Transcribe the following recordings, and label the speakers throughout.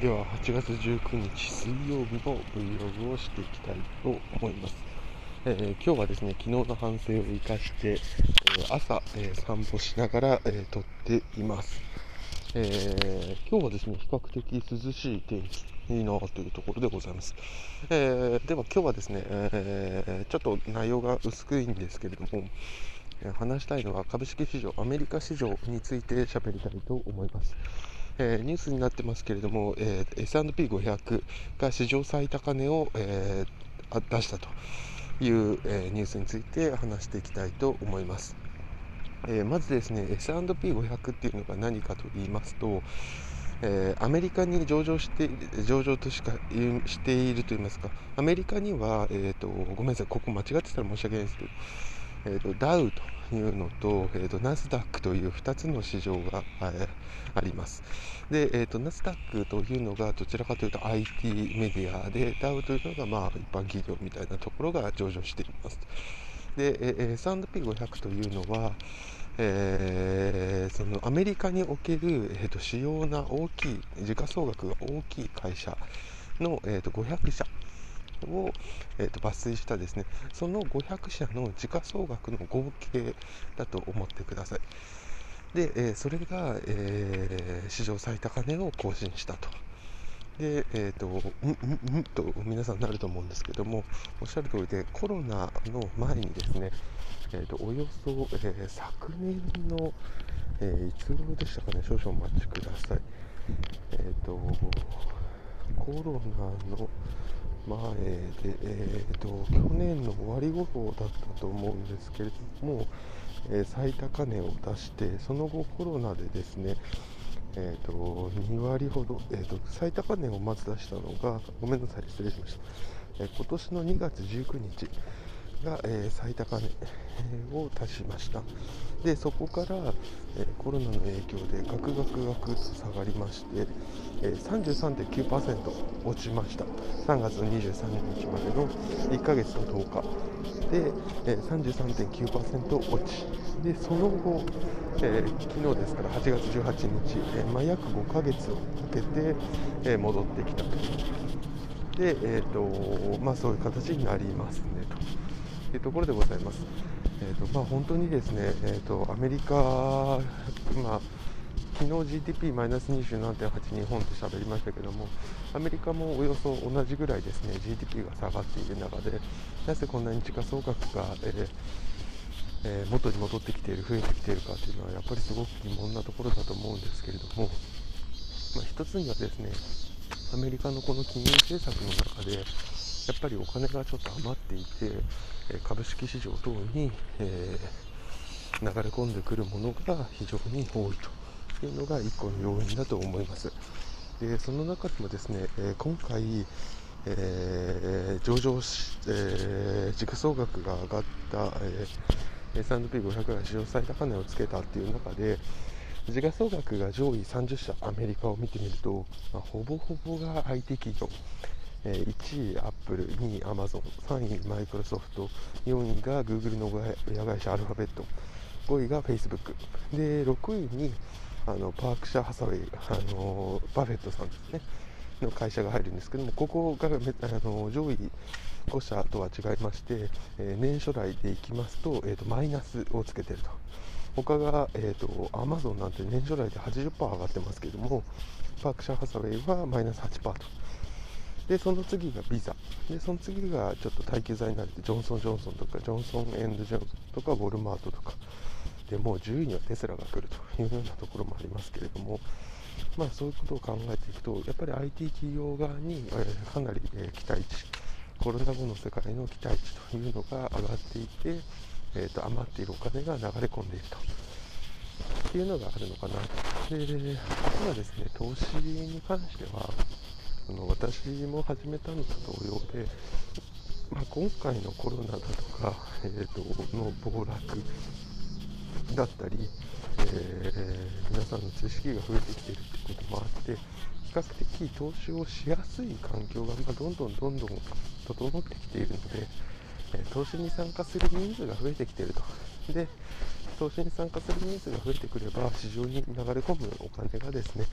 Speaker 1: では8月19日水曜日の Vlog をしていきたいと思います、えー、今日はですね昨日の反省を生かして、えー、朝、えー、散歩しながら、え撮っています、え今日はですね比較的涼しい天気いいなというところでございます、えでは今日はですね、えちょっと内容が薄くいんですけれども話したいのは株式市場アメリカ市場について喋りたいと思います。えー、ニュースになってますけれども、えー、S&P500 が史上最高値を、えー、出したという、えニュースについて話していきたいと思います。えまずですね S&P500 っていうのが何かと言いますと、え、アメリカに上場して上場としかしていると言いますかアメリカには、えーと、ごめんなさいここ間違ってたら申し訳ないですけど、えーと、ダウというのと,、えーと、ナスダックという2つの市場が、えー、あります。で、えー、とナスダックというのがどちらかというと IT メディアでダウというのが、まあ、一般企業みたいなところが上場しています。で、えー、S&P500 というのはえー、そのアメリカにおける、えーと、主要な大きい時価総額が大きい会社の、えーと500社を、えー、と抜粋したですねその500社の時価総額の合計だと思ってくださいで、えー、それが、えー、史上最高値を更新したとで、えっ、ー、と、うん、うん、うんと皆さんなると思うんですけども、おっしゃる通りで、コロナの前にですね、えーと、およそ、えー、昨年の、えー、いつ頃でしたかね、少々お待ちください。えっ、ー、と、コロナの前で、えーと、去年の終わり頃だったと思うんですけれども、えー、最高値を出してその後コロナでですね、えーと、2割ほど、えーと、最高値をまず出したのがごめんなさい失礼しました、えー、今年の2月19日が、えー、最高値を足しました。でそこから、えー、コロナの影響でガクガクガクと下がりまして、えー、33.9%落ちました。3月23日までの1ヶ月の10日。で、えー、33.9%落ち。でその後、えー、昨日ですから8月18日、えーまあ、約5ヶ月をかけて、えー、戻ってきたと。で、えーとまあ、そういう形になりますねと。いうところでございます。えーとまあ、本当にですね、えーと、アメリカ、まあ、昨日 GDP マイナス27.8日本って喋りましたけどもアメリカもおよそ同じぐらいですね GDP が下がっている中でなぜこんなに時価総額が、えーえー、元に戻ってきている増えてきているかというのはやっぱりすごく疑問なところだと思うんですけれども、まあ、一つにはですねアメリカのこの金融政策の中でやっぱりお金がちょっと余っていて株式市場等に、え、流れ込んでくるものが非常に多いというのが1個の要因だと思います。でその中でもですね、今回、えー、上場し、えー、軸総額が上がった、えー、S&P500 が史上最高値をつけたっていう中で時価総額が上位30社アメリカを見てみると、まあ、ほぼほぼが IT 企業1位アップル、2位アマゾン、3位マイクロソフト、4位がグーグルの親会社アルファベット、5位がフェイスブック、で6位にあのパークシャー・ハサウェイ、あのバフェットさんですね、の会社が入るんですけども、ここがあの上位5社とは違いまして、えー、年初来でいきますと,、えーと、マイナスをつけてると。他が、えーと、アマゾンなんて年初来で80%上がってますけども、パークシャー・ハサウェイはマイナス8%と。でその次がビザ。でその次がちょっと耐久財になってジョンソン・ジョンソンとかジョンソン・エンド・ジョンソンとかウォルマートとか。でもう10位にはテスラが来るというようなところもありますけれども。まあそういうことを考えていくとやっぱり IT 企業側に、かなり、期待値。コロナ後の世界の期待値というのが上がっていて、えーと、余っているお金が流れ込んでいると。っていうのがあるのかな。であとはですね投資に関してはその私も始めたのと同様で、まあ、今回のコロナだとか、えーと、の暴落だったり、えー、皆さんの知識が増えてきてるということもあって比較的投資をしやすい環境が、まあ、どんどんどんどん整ってきているので、えー、投資に参加する人数が増えてきてると。で投資に参加する人数が増えてくれば市場に流れ込むお金がですね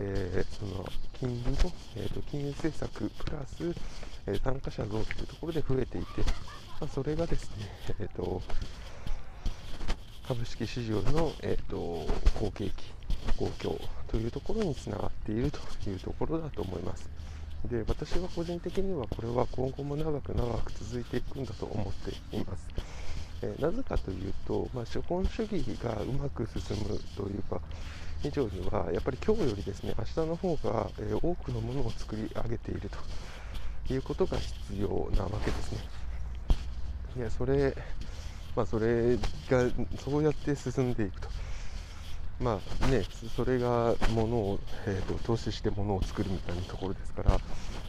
Speaker 1: えー、その金利の、えーと、金融政策プラス、えー、参加者増というところで増えていて、まあ、それがですね、えーと、株式市場の、えーと、好景気、好況というところにつながっているというところだと思います。で私は個人的にはこれは今後も長く長く続いていくんだと思っています。えー、なぜかというと、まあ、資本主義がうまく進むというか、以上には、やっぱり今日よりですね、明日の方が、えー、多くのものを作り上げているということが必要なわけですね。いや、それ、まあ、それが、そうやって進んでいくと。まあね、それが物を、えーと、投資して物を作るみたいなところですから、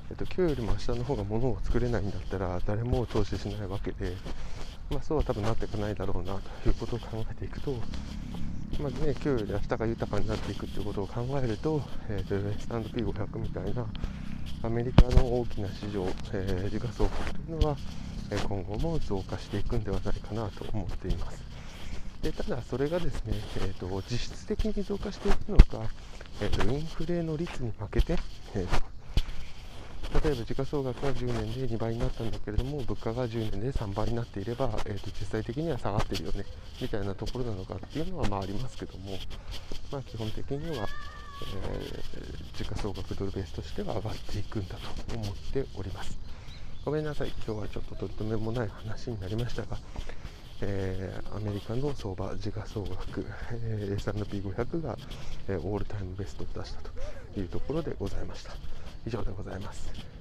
Speaker 1: えーと、今日よりも明日の方が物を作れないんだったら誰も投資しないわけで、まあ、そうは多分なっていかないだろうなということを考えていくと、まずね、今日より明日が豊かになっていくということを考えると、えーと、S&P500 みたいなアメリカの大きな市場、えー、時価総額というのは、え今後も増加していくんではないかなと思っています。でただ、それがですね、えーと、実質的に増加していくのか、えーと、インフレの率に負けて、えーと例えば時価総額が10年で2倍になったんだけれども物価が10年で3倍になっていれば、えーと、実際的には下がってるよねみたいなところなのかっていうのはまあありますけども、まあ、基本的には、えー、時価総額ドルベースとしては上がっていくんだと思っておりますごめんなさい今日はちょっと取り留めもない話になりましたがえー、アメリカの相場、時価総額、えー、S&P500 が、えー、オールタイムベストを出したというところでございました。以上でございます。